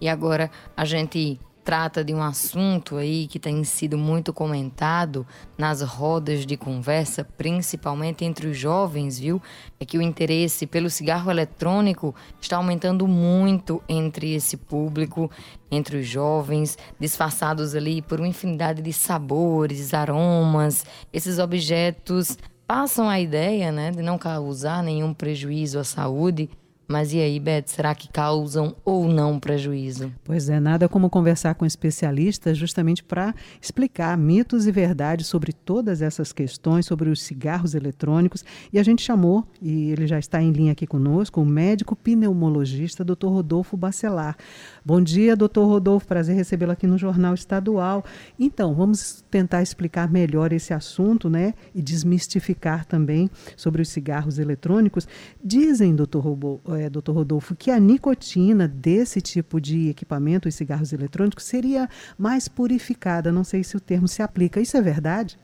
E agora a gente trata de um assunto aí que tem sido muito comentado nas rodas de conversa, principalmente entre os jovens, viu? É que o interesse pelo cigarro eletrônico está aumentando muito entre esse público, entre os jovens, disfarçados ali por uma infinidade de sabores, aromas. Esses objetos passam a ideia, né, de não causar nenhum prejuízo à saúde mas e aí, Beth, será que causam ou não prejuízo? Pois é, nada como conversar com especialistas justamente para explicar mitos e verdades sobre todas essas questões, sobre os cigarros eletrônicos. E a gente chamou, e ele já está em linha aqui conosco, o médico pneumologista, Dr. Rodolfo Bacelar. Bom dia, doutor Rodolfo, prazer recebê-lo aqui no Jornal Estadual. Então, vamos tentar explicar melhor esse assunto, né? E desmistificar também sobre os cigarros eletrônicos. Dizem, doutor Rodolfo, é, doutor Rodolfo, que a nicotina desse tipo de equipamento, os cigarros eletrônicos, seria mais purificada. Não sei se o termo se aplica. Isso é verdade?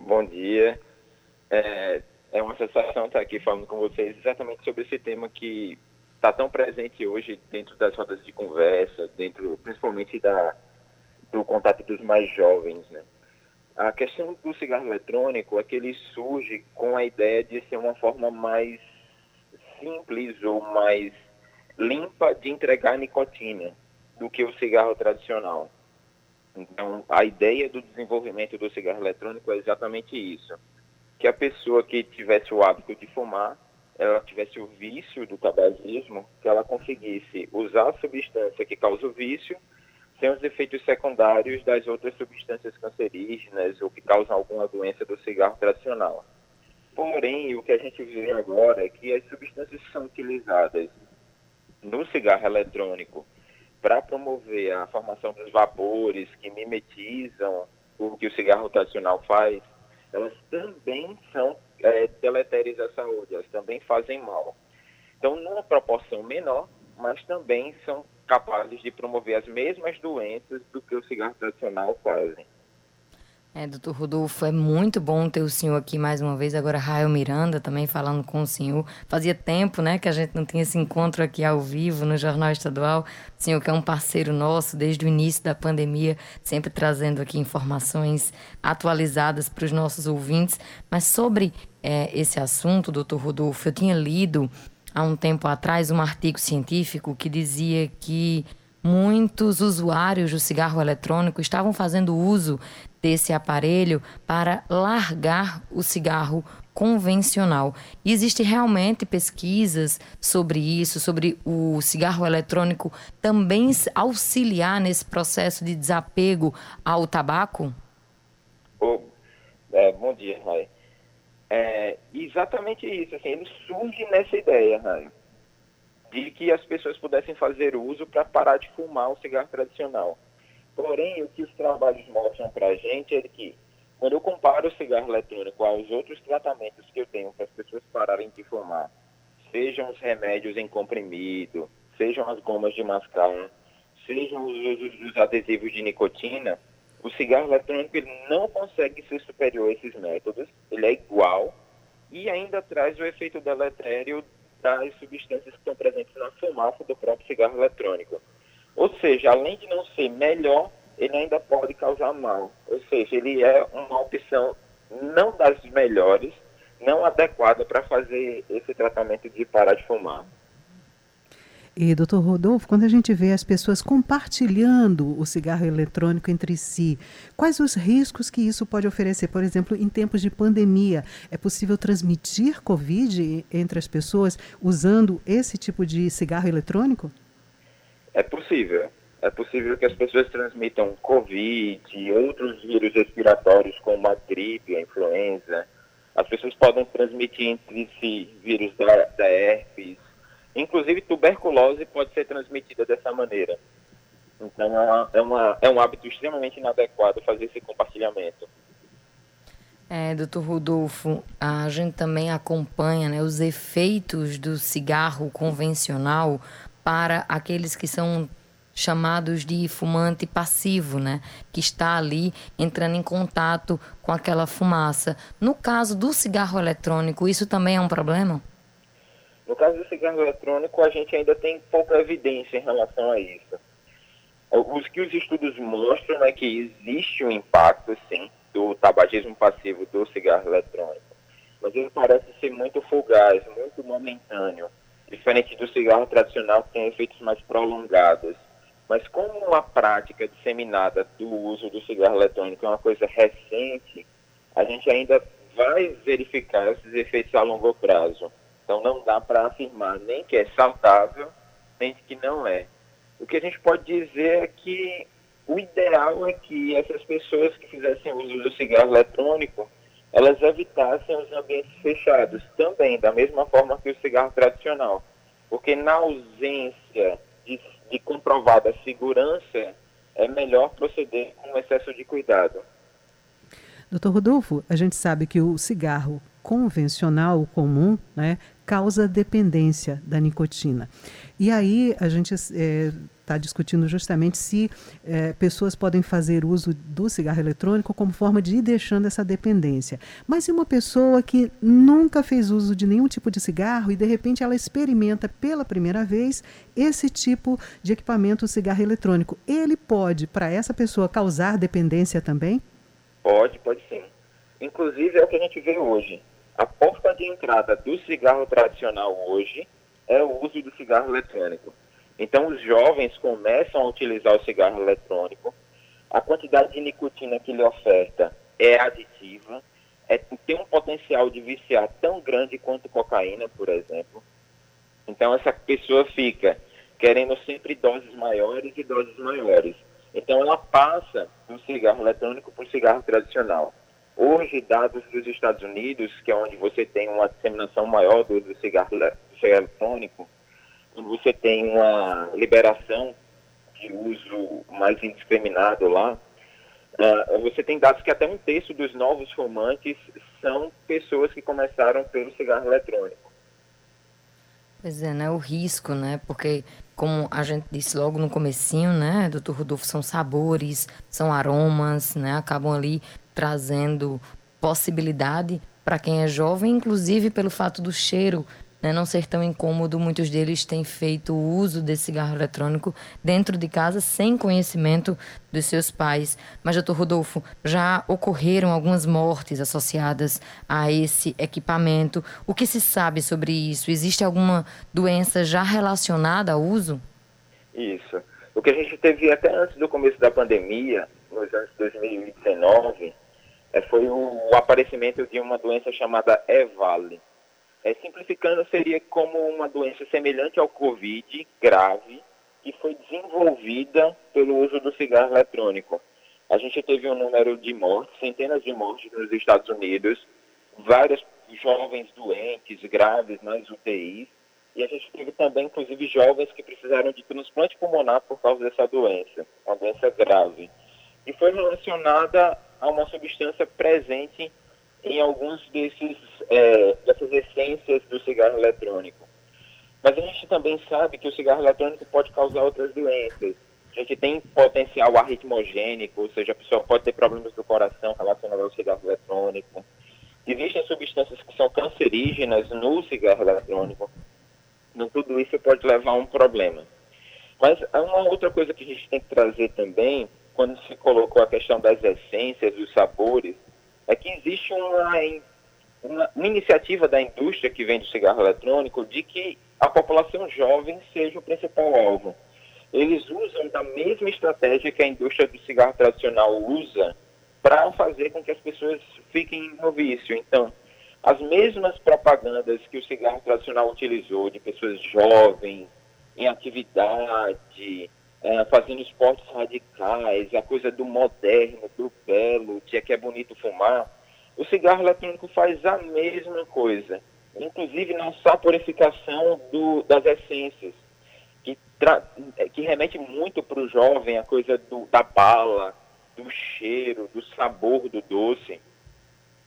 Bom dia. É, é uma sensação estar aqui falando com vocês exatamente sobre esse tema que está tão presente hoje dentro das rodas de conversa, dentro principalmente da, do contato dos mais jovens, né? A questão do cigarro eletrônico é que ele surge com a ideia de ser uma forma mais simples ou mais limpa de entregar nicotina do que o cigarro tradicional. Então, a ideia do desenvolvimento do cigarro eletrônico é exatamente isso. Que a pessoa que tivesse o hábito de fumar, ela tivesse o vício do tabagismo, que ela conseguisse usar a substância que causa o vício sem os efeitos secundários das outras substâncias cancerígenas ou que causam alguma doença do cigarro tradicional. Porém, o que a gente vê agora é que as substâncias que são utilizadas no cigarro eletrônico para promover a formação dos vapores que mimetizam o que o cigarro tradicional faz, elas também são é, deletérias à saúde, elas também fazem mal. Então, numa proporção menor, mas também são capazes de promover as mesmas doenças do que o cigarro tradicional fazem. É, doutor Rodolfo, é muito bom ter o senhor aqui mais uma vez. Agora, Rael Miranda também falando com o senhor. Fazia tempo, né, que a gente não tinha esse encontro aqui ao vivo no Jornal Estadual. O senhor que é um parceiro nosso desde o início da pandemia, sempre trazendo aqui informações atualizadas para os nossos ouvintes. Mas sobre é, esse assunto, doutor Rodolfo, eu tinha lido há um tempo atrás um artigo científico que dizia que muitos usuários do cigarro eletrônico estavam fazendo uso desse aparelho para largar o cigarro convencional. E existe realmente pesquisas sobre isso, sobre o cigarro eletrônico também auxiliar nesse processo de desapego ao tabaco? Oh, é, bom dia, Rai. É exatamente isso. Assim, ele surge nessa ideia, Rai, de que as pessoas pudessem fazer uso para parar de fumar o cigarro tradicional. Porém, o que os trabalhos mostram para a gente é que, quando eu comparo o cigarro eletrônico aos outros tratamentos que eu tenho para as pessoas pararem de fumar, sejam os remédios em comprimido, sejam as gomas de mascar, sejam os adesivos de nicotina, o cigarro eletrônico ele não consegue ser superior a esses métodos, ele é igual e ainda traz o efeito deletério das substâncias que estão presentes na fumaça do próprio cigarro eletrônico. Ou seja, além de não ser melhor, ele ainda pode causar mal. Ou seja, ele é uma opção não das melhores, não adequada para fazer esse tratamento de parar de fumar. E, doutor Rodolfo, quando a gente vê as pessoas compartilhando o cigarro eletrônico entre si, quais os riscos que isso pode oferecer? Por exemplo, em tempos de pandemia, é possível transmitir Covid entre as pessoas usando esse tipo de cigarro eletrônico? É possível. É possível que as pessoas transmitam Covid e outros vírus respiratórios, como a gripe, a influenza. As pessoas podem transmitir entre si vírus da, da herpes. Inclusive, tuberculose pode ser transmitida dessa maneira. Então, é, é, uma, é um hábito extremamente inadequado fazer esse compartilhamento. É, doutor Rodolfo, a gente também acompanha né, os efeitos do cigarro convencional para aqueles que são chamados de fumante passivo, né? Que está ali entrando em contato com aquela fumaça. No caso do cigarro eletrônico, isso também é um problema? No caso do cigarro eletrônico, a gente ainda tem pouca evidência em relação a isso. Os que os estudos mostram é que existe um impacto, sim, do tabagismo passivo do cigarro eletrônico, mas ele parece ser muito fugaz, muito momentâneo, diferente do cigarro tradicional que tem efeitos mais prolongados. Mas como a prática disseminada do uso do cigarro eletrônico é uma coisa recente, a gente ainda vai verificar esses efeitos a longo prazo. Então não dá para afirmar nem que é saudável, nem que não é. O que a gente pode dizer é que o ideal é que essas pessoas que fizessem uso do cigarro eletrônico, elas evitassem os ambientes fechados também, da mesma forma que o cigarro tradicional. Porque na ausência de, de comprovada segurança, é melhor proceder com excesso de cuidado. Doutor Rodolfo, a gente sabe que o cigarro convencional, comum, né, causa dependência da nicotina. E aí a gente está é, discutindo justamente se é, pessoas podem fazer uso do cigarro eletrônico como forma de ir deixando essa dependência. Mas se uma pessoa que nunca fez uso de nenhum tipo de cigarro e de repente ela experimenta pela primeira vez esse tipo de equipamento, cigarro eletrônico, ele pode, para essa pessoa, causar dependência também? Pode, pode sim. Inclusive é o que a gente vê hoje. A porta de entrada do cigarro tradicional hoje é o uso do cigarro eletrônico. Então os jovens começam a utilizar o cigarro eletrônico, a quantidade de nicotina que ele oferta é aditiva, é, tem um potencial de viciar tão grande quanto cocaína, por exemplo. Então essa pessoa fica querendo sempre doses maiores e doses maiores. Então ela passa do cigarro eletrônico para o cigarro tradicional. Hoje, dados dos Estados Unidos, que é onde você tem uma disseminação maior do, do cigarro, do cigarro eletrônico, onde você tem uma liberação de uso mais indiscriminado lá, uh, você tem dados que até um terço dos novos fumantes são pessoas que começaram pelo cigarro eletrônico. Pois é, né? O risco, né? Porque, como a gente disse logo no comecinho, né, doutor Rodolfo, são sabores, são aromas, né? Acabam ali trazendo possibilidade para quem é jovem, inclusive pelo fato do cheiro né, não ser tão incômodo. Muitos deles têm feito uso desse cigarro eletrônico dentro de casa sem conhecimento dos seus pais. Mas, doutor Rodolfo, já ocorreram algumas mortes associadas a esse equipamento. O que se sabe sobre isso? Existe alguma doença já relacionada ao uso? Isso. O que a gente teve até antes do começo da pandemia, nos anos 2019, é, foi o, aparecimento de uma doença chamada EVAL. É, simplificando, seria como uma doença semelhante ao Covid, grave, que foi desenvolvida pelo uso do cigarro eletrônico. A gente teve um número de mortes, centenas de mortes nos Estados Unidos, vários jovens doentes, graves nas UTIs, e a gente teve também, inclusive, jovens que precisaram de transplante pulmonar por causa dessa doença, uma doença grave. E foi relacionada a uma substância presente em alguns desses, é, dessas essências do cigarro eletrônico. Mas a gente também sabe que o cigarro eletrônico pode causar outras doenças. A gente tem potencial arritmogênico, ou seja, a pessoa pode ter problemas do coração relacionados ao cigarro eletrônico. Existem substâncias que são cancerígenas no cigarro eletrônico. Então, tudo isso pode levar a um problema. Mas uma outra coisa que a gente tem que trazer também quando se colocou a questão das essências, dos sabores, é que existe uma, uma, iniciativa da indústria que vem do cigarro eletrônico de que a população jovem seja o principal alvo. Eles usam da mesma estratégia que a indústria do cigarro tradicional usa para fazer com que as pessoas fiquem no vício. Então, as mesmas propagandas que o cigarro tradicional utilizou de pessoas jovens, em atividade, é, fazendo esportes radicais, a coisa do moderno, do belo, de que é bonito fumar, o cigarro eletrônico faz a mesma coisa, inclusive na saporificação do, das essências, que, que remete muito para o jovem a coisa do, da bala, do cheiro, do sabor do doce,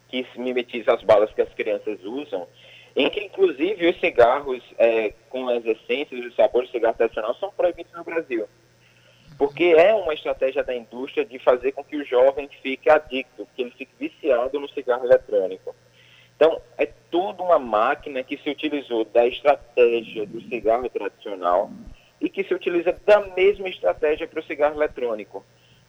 que mimetiza as balas que as crianças usam, em que inclusive os cigarros é, com as essências e os sabores do cigarro tradicional são proibidos no Brasil porque é uma estratégia da indústria de fazer com que o jovem fique adicto, que ele fique viciado no cigarro eletrônico. Então, é toda uma máquina que se utilizou da estratégia do cigarro tradicional e que se utiliza da mesma estratégia para o cigarro eletrônico.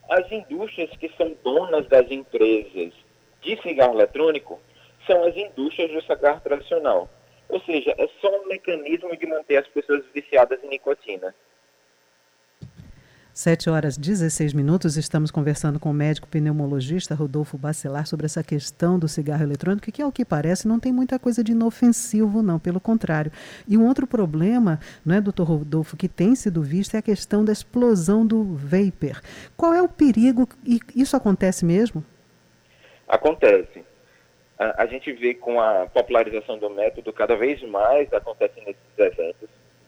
As indústrias que são donas das empresas de cigarro eletrônico são as indústrias do cigarro tradicional. Ou seja, é só um mecanismo de manter as pessoas viciadas em nicotina. 7 horas 16 minutos, estamos conversando com o médico pneumologista Rodolfo Bacelar sobre essa questão do cigarro eletrônico, que, ao que parece, não tem muita coisa de inofensivo, não, pelo contrário. E um outro problema, não é, doutor Rodolfo, que tem sido visto é a questão da explosão do vapor. Qual é o perigo? E isso acontece mesmo? Acontece. A, a gente vê com a popularização do método, cada vez mais acontece nesses eventos.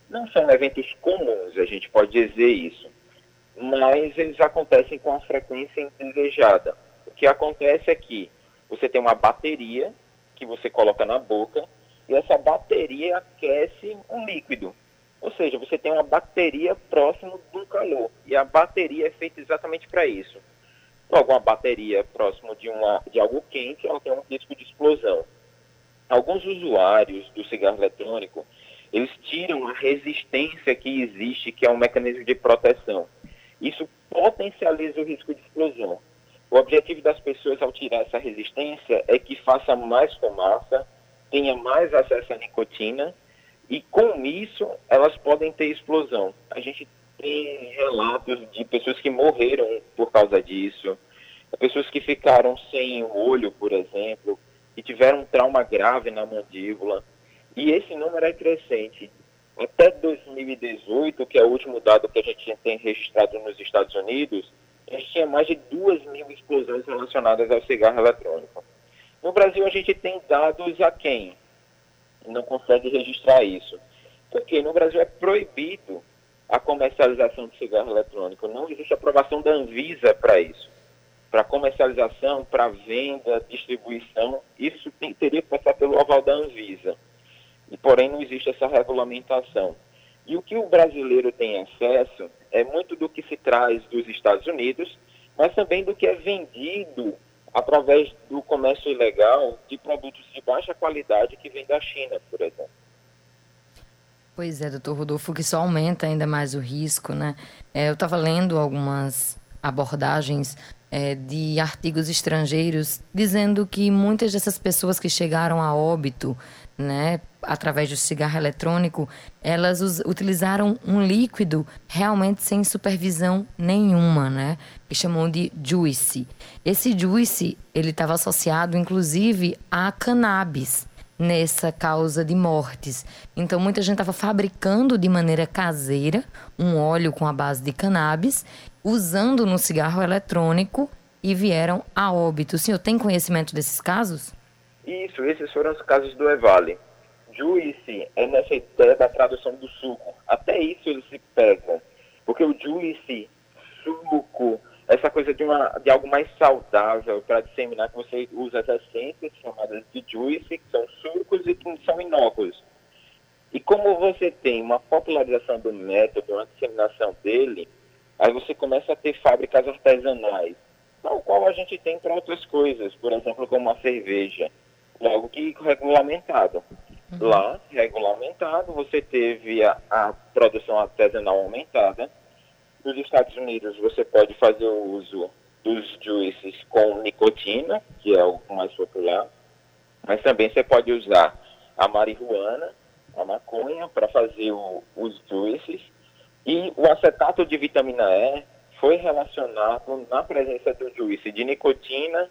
Não são eventos comuns, a gente pode dizer isso mas eles acontecem com a frequência indesejada. O que acontece é que você tem uma bateria que você coloca na boca e essa bateria aquece um líquido. Ou seja, você tem uma bateria próximo do calor e a bateria é feita exatamente para isso. Logo, uma bateria próximo de, uma, de algo quente, ela tem um risco de explosão. Alguns usuários do cigarro eletrônico, eles tiram a resistência que existe, que é um mecanismo de proteção. Isso potencializa o risco de explosão. O objetivo das pessoas ao tirar essa resistência é que faça mais fumaça, tenha mais acesso à nicotina e com isso elas podem ter explosão. A gente tem relatos de pessoas que morreram por causa disso, pessoas que ficaram sem o olho, por exemplo, que tiveram um trauma grave na mandíbula. E esse número é crescente. Até 2018, que é o último dado que a gente tem registrado nos Estados Unidos, a gente tinha mais de 2 mil explosões relacionadas ao cigarro eletrônico. No Brasil, a gente tem dados a quem não consegue registrar isso. Porque no Brasil é proibido a comercialização de cigarro eletrônico. Não existe aprovação da Anvisa para isso. Para comercialização, para venda, distribuição, isso tem, teria que passar pelo aval da Anvisa e porém não existe essa regulamentação. E o que o brasileiro tem acesso é muito do que se traz dos Estados Unidos, mas também do que é vendido através do comércio ilegal de produtos de baixa qualidade que vem da China, por exemplo. Pois é, doutor Rodolfo, que só aumenta ainda mais o risco, né? É, eu estava lendo algumas abordagens é, de artigos estrangeiros dizendo que muitas dessas pessoas que chegaram a óbito né, através do cigarro eletrônico, elas utilizaram um líquido realmente sem supervisão nenhuma, né, que chamam de juice. Esse juice, ele estava associado inclusive a cannabis nessa causa de mortes. Então muita gente estava fabricando de maneira caseira um óleo com a base de cannabis, usando no cigarro eletrônico e vieram a óbito. O senhor tem conhecimento desses casos? Isso, esses foram os casos do Evale. Juice é nessa ideia da tradução do suco. Até isso ele se pega. Porque o juice, suco, essa coisa de, uma, de algo mais saudável para disseminar, que você usa as essências chamadas de juice, que são sucos e que são inóculos. E como você tem uma popularização do método, uma disseminação dele, aí você começa a ter fábricas artesanais, tal qual a gente tem para outras coisas, por exemplo, como a cerveja logo que regulamentado. Uhum. Lá, regulamentado, você teve a, a, produção artesanal aumentada. Nos Estados Unidos, você pode fazer o uso dos juices com nicotina, que é o mais popular, mas também você pode usar a marihuana, a maconha, para fazer o, os juices. E o acetato de vitamina E foi relacionado na presença do juice de nicotina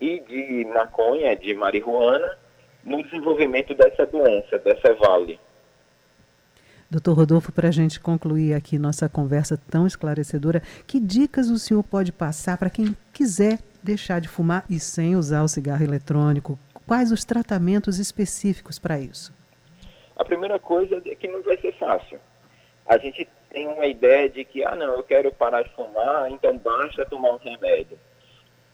e de maconha, de marihuana, no desenvolvimento dessa doença, dessa vale. Doutor Rodolfo, para a gente concluir aqui nossa conversa tão esclarecedora, que dicas o senhor pode passar para quem quiser deixar de fumar e sem usar o cigarro eletrônico? Quais os tratamentos específicos para isso? A primeira coisa é que não vai ser fácil. A gente tem uma ideia de que, ah, não, eu quero parar de fumar, então basta tomar um remédio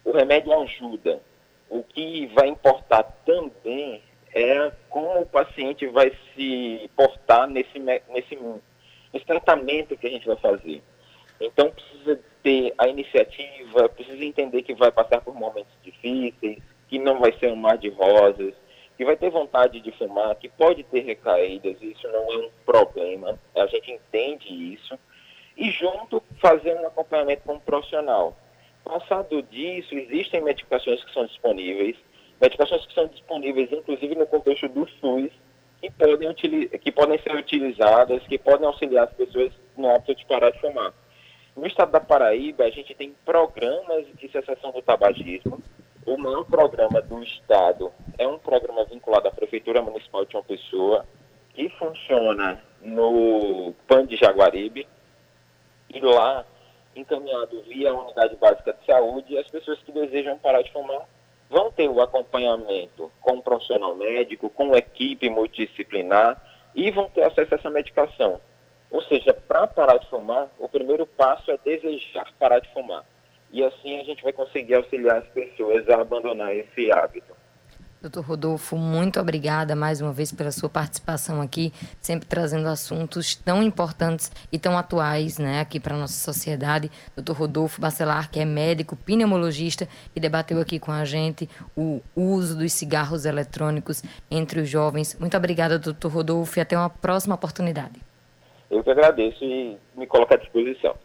o remédio ajuda. O que vai importar também é como o paciente vai se portar nesse, nesse, nesse tratamento que a gente vai fazer. Então, precisa ter a iniciativa, precisa entender que vai passar por momentos difíceis, que não vai ser um mar de rosas, que vai ter vontade de fumar, que pode ter recaídas, isso não é um problema, a gente entende isso, e junto fazer um acompanhamento com um profissional. Passado disso, existem medicações que são disponíveis, medicações que são disponíveis inclusive no contexto do SUS, que podem, que podem ser utilizadas, que podem auxiliar as pessoas no hábito de parar de fumar. No estado da Paraíba, a gente tem programas de cessação do tabagismo. O maior programa do estado é um programa vinculado à Prefeitura Municipal de João Pessoa, que funciona no PAN de Jaguaribe. E lá, encaminhado via Unidade Básica de Saúde, as pessoas que desejam parar de fumar vão ter o acompanhamento com um profissional médico, com equipe multidisciplinar e vão ter acesso a essa medicação. Ou seja, para parar de fumar, o primeiro passo é desejar parar de fumar. E assim a gente vai conseguir auxiliar as pessoas a abandonar esse hábito. Doutor Rodolfo, muito obrigada mais uma vez pela sua participação aqui, sempre trazendo assuntos tão importantes e tão atuais né, aqui para a nossa sociedade. Doutor Rodolfo Bacelar, que é médico, pneumologista e debateu aqui com a gente o uso dos cigarros eletrônicos entre os jovens. Muito obrigada, doutor Rodolfo, e até uma próxima oportunidade. Eu que agradeço e me coloco à disposição.